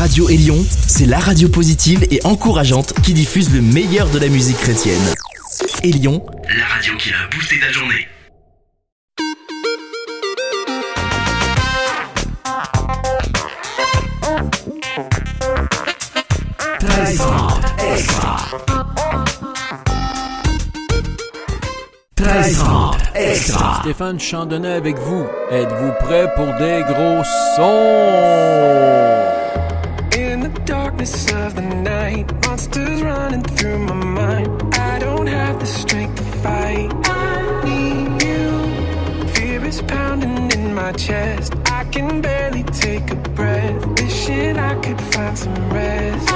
Radio Élion, c'est la radio positive et encourageante qui diffuse le meilleur de la musique chrétienne. Élion, la radio qui a boosté ta journée. extra. 13 extra. Stéphane Chandonnet avec vous. Êtes-vous prêt pour des gros sons? Darkness of the night, monsters running through my mind. I don't have the strength to fight. I need you. Fear is pounding in my chest. I can barely take a breath. Wishing I could find some rest.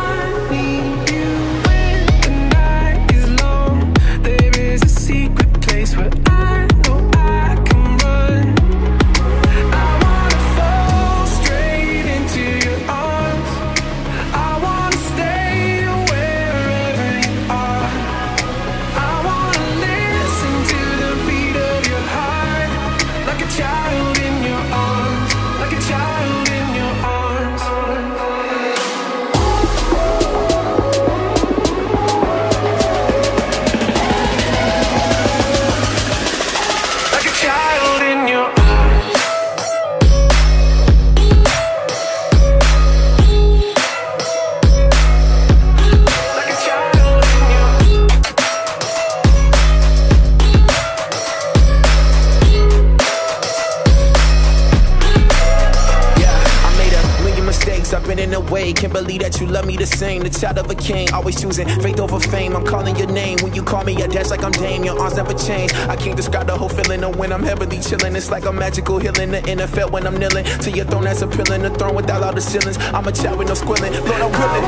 Child of a king, always choosing faith over fame. I'm calling your name when you call me. I dance like I'm Dame. Your arms never change. I can't describe the whole feeling of when I'm heavily chilling. It's like a magical healing. The NFL when I'm kneeling to your throne that's appealing. The throne without all the ceilings. I'm a child with no squilling. Lord, I'm willing.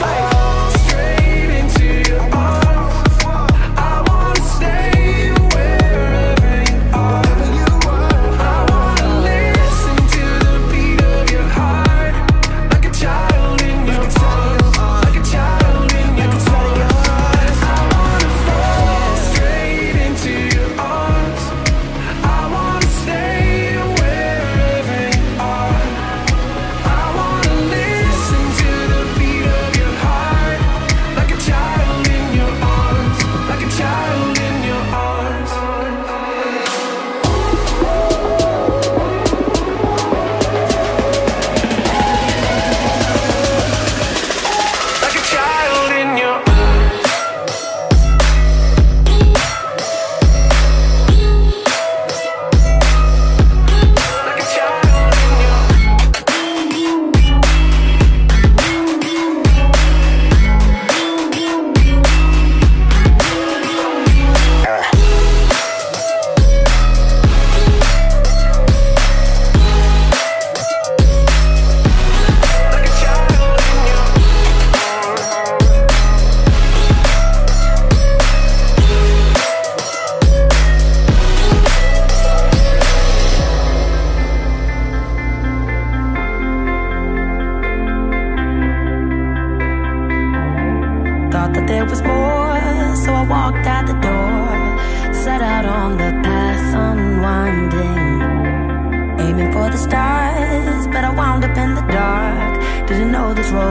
Fall straight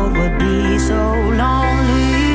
would be so lonely.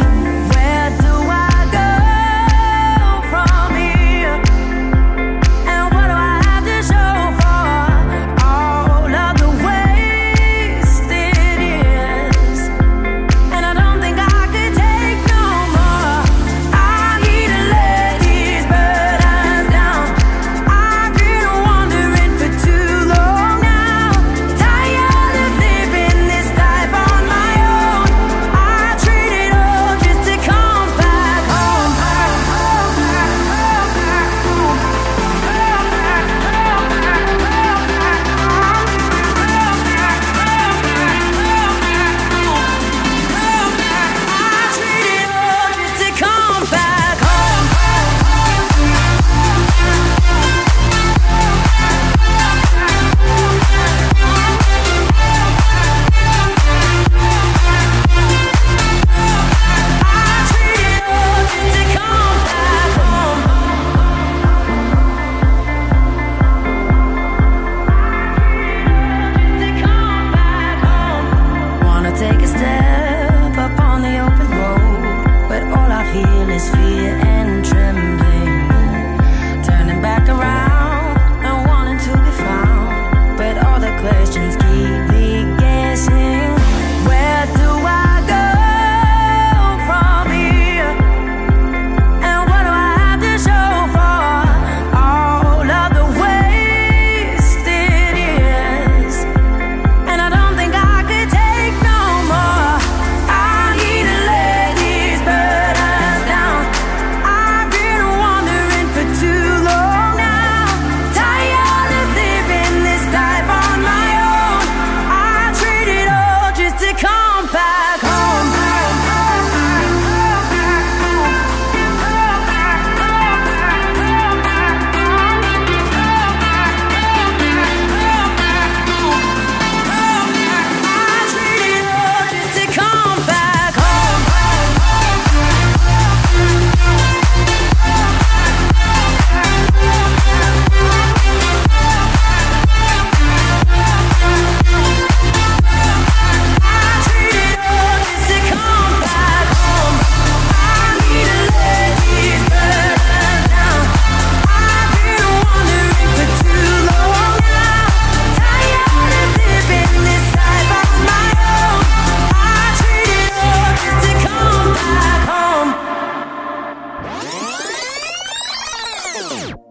you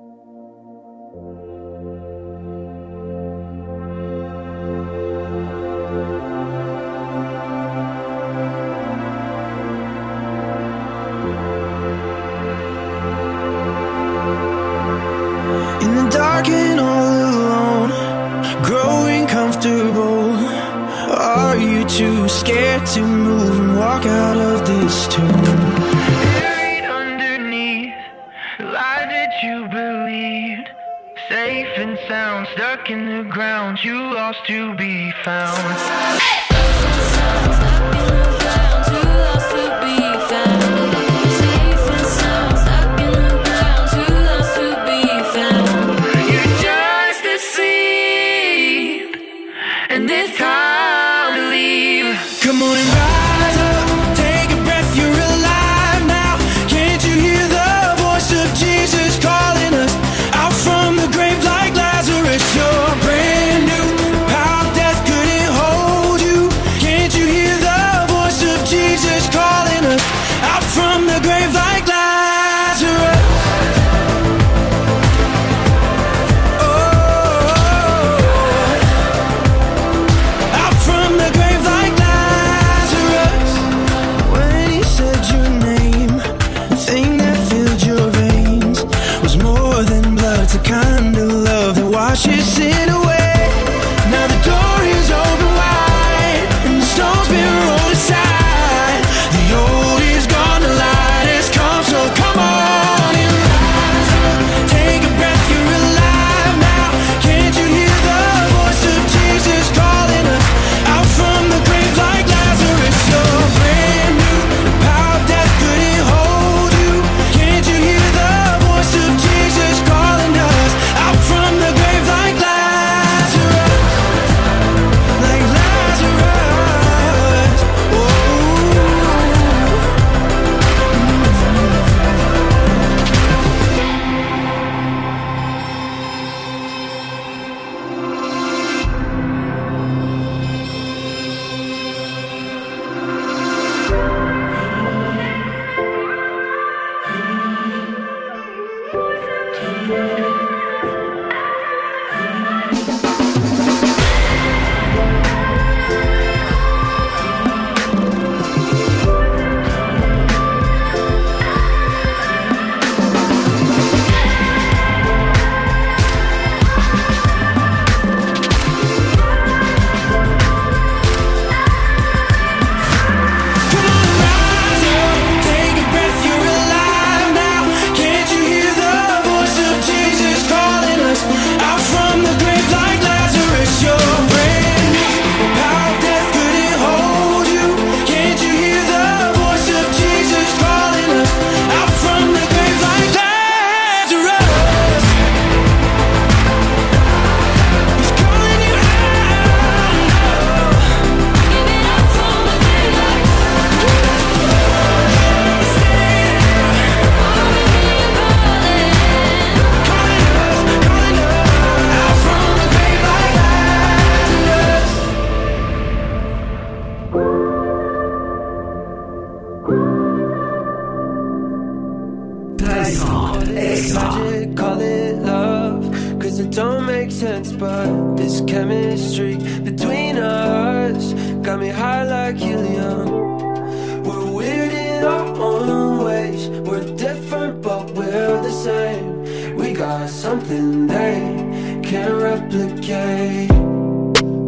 don't make sense, but this chemistry between us got me high like helium. We're weird in our own ways, we're different, but we're the same. We got something they can't replicate.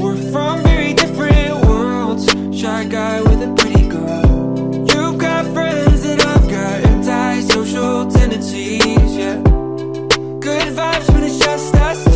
We're from very different worlds, shy guy with a pretty girl. You've got friends and I've got anti-social tendencies vibes when it's just us.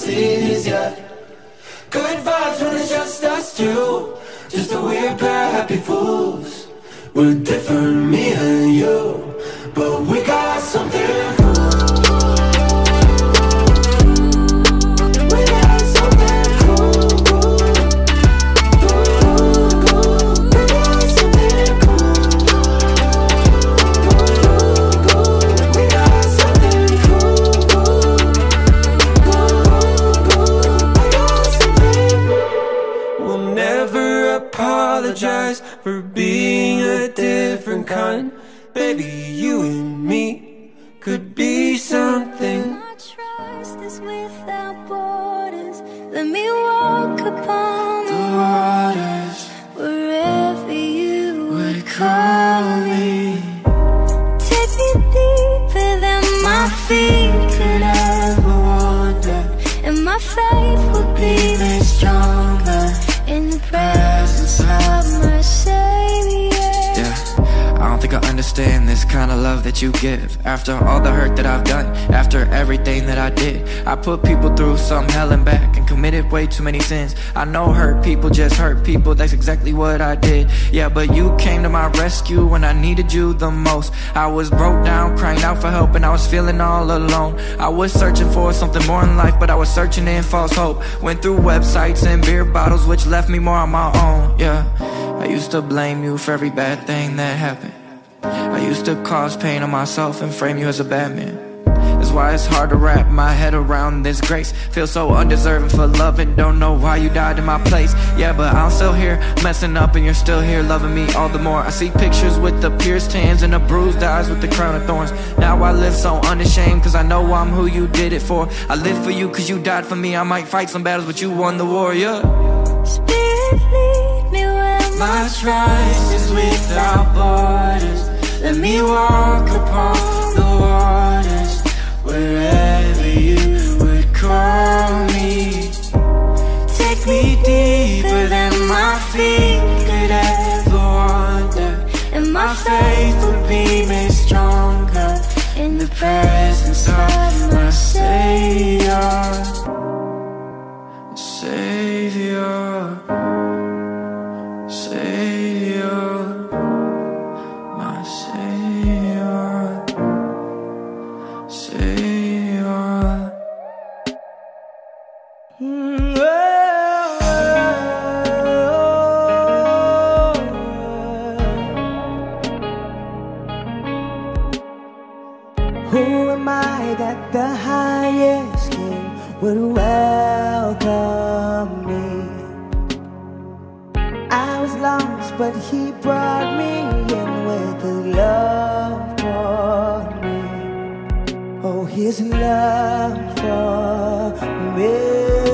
feels easier. Good vibes when it's just us two. Just a weird pair of happy fools. We're different, me too many sins. I know hurt people just hurt people, that's exactly what I did. Yeah, but you came to my rescue when I needed you the most. I was broke down, crying out for help, and I was feeling all alone. I was searching for something more in life, but I was searching in false hope. Went through websites and beer bottles, which left me more on my own. Yeah, I used to blame you for every bad thing that happened. I used to cause pain on myself and frame you as a bad man. Why it's hard to wrap my head around this grace. Feel so undeserving for love and don't know why you died in my place. Yeah, but I'm still here, messing up, and you're still here, loving me all the more. I see pictures with the pierced hands and the bruised eyes with the crown of thorns. Now I live so unashamed, cause I know I'm who you did it for. I live for you cause you died for me. I might fight some battles, but you won the war, yeah. Spirit, lead me where My trust is without borders. Let me walk upon the waters me. Take me deeper than my feet could ever wander, and my faith would be made stronger in the presence of my. Savior. Oh, his love for me.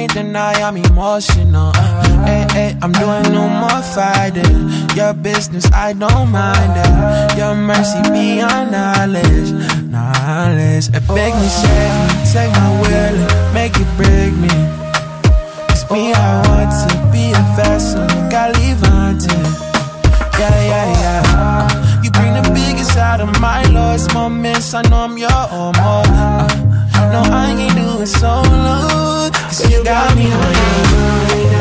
can't deny I'm emotional. Hey, hey, I'm doing no more fighting. Your business, I don't mind it. Your mercy beyond knowledge, knowledge. It beg me, save me, take my will, and make it break me. Cause me, I want to be a vessel, gotta leave. Yeah, yeah, yeah. You bring the biggest out of my lowest moments. I know I'm your own. No, I can't do it solo. Cause you got me on your mind.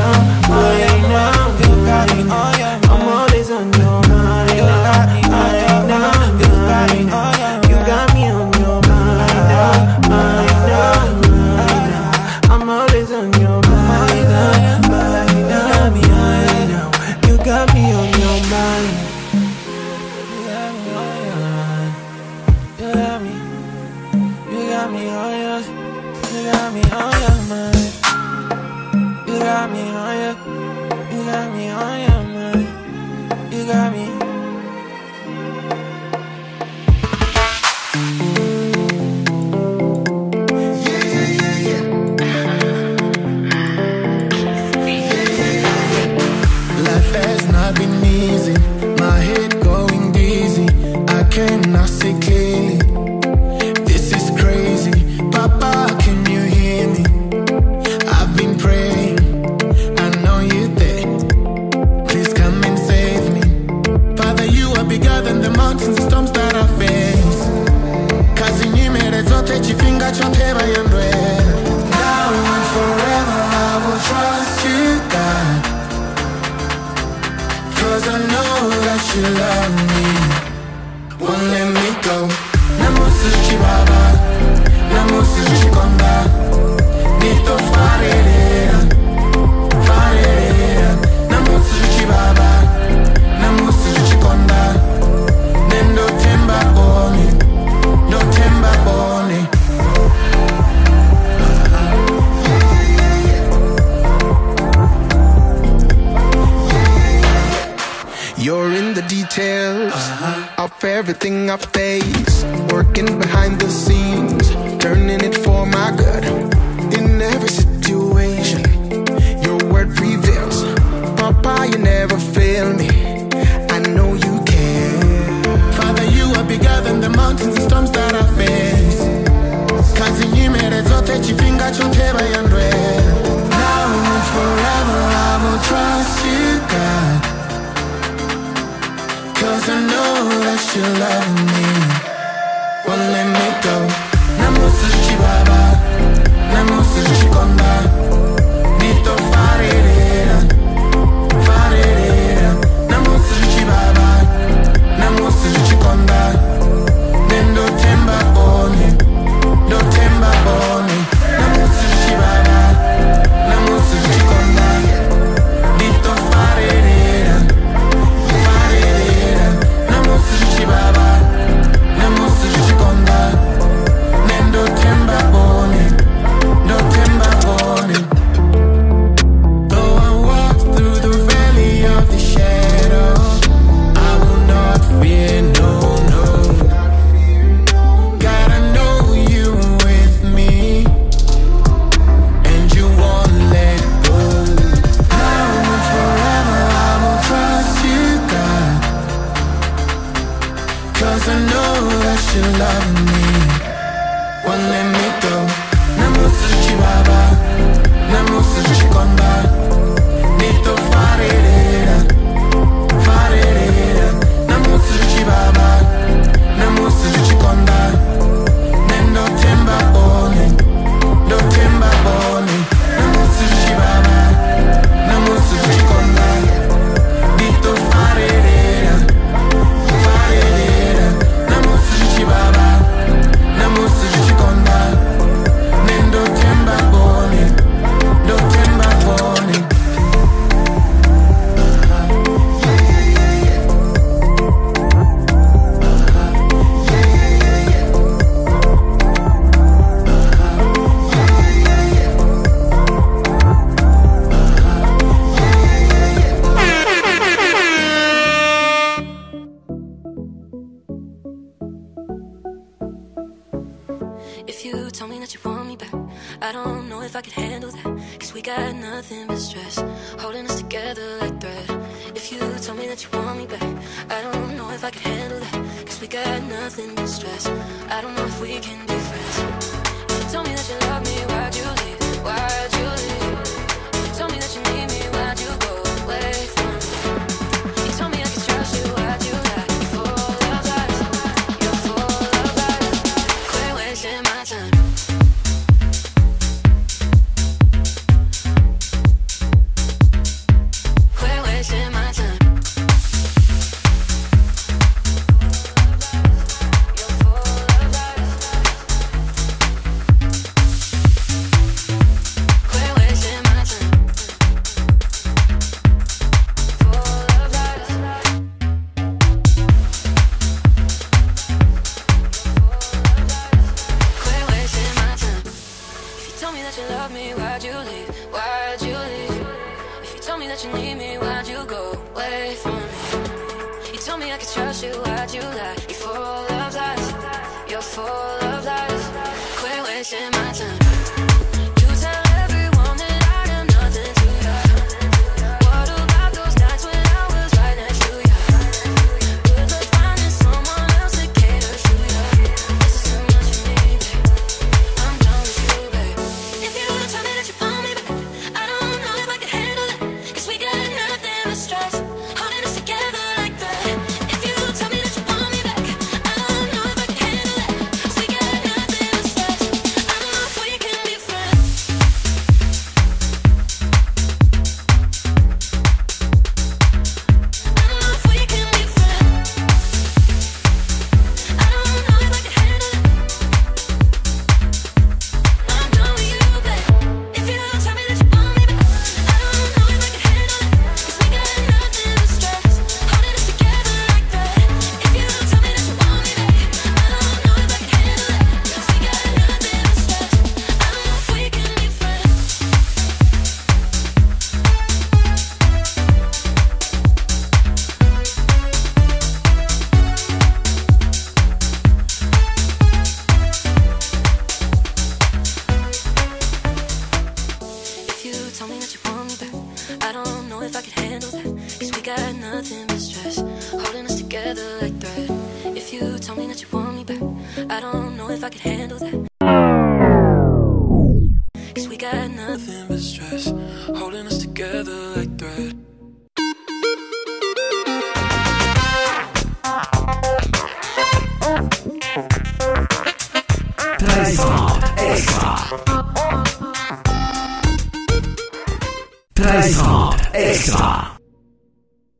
working behind the scenes, turning it for my good. In every situation, your word prevails. Papa, you never fail me. I know you can. Father, you are bigger than the mountains and storms that I face. Kazi nyimere zote chifinga choteba yandwe. Now and forever, I will trust you, God. Cause I know that you love me won't let me go. wasting my time.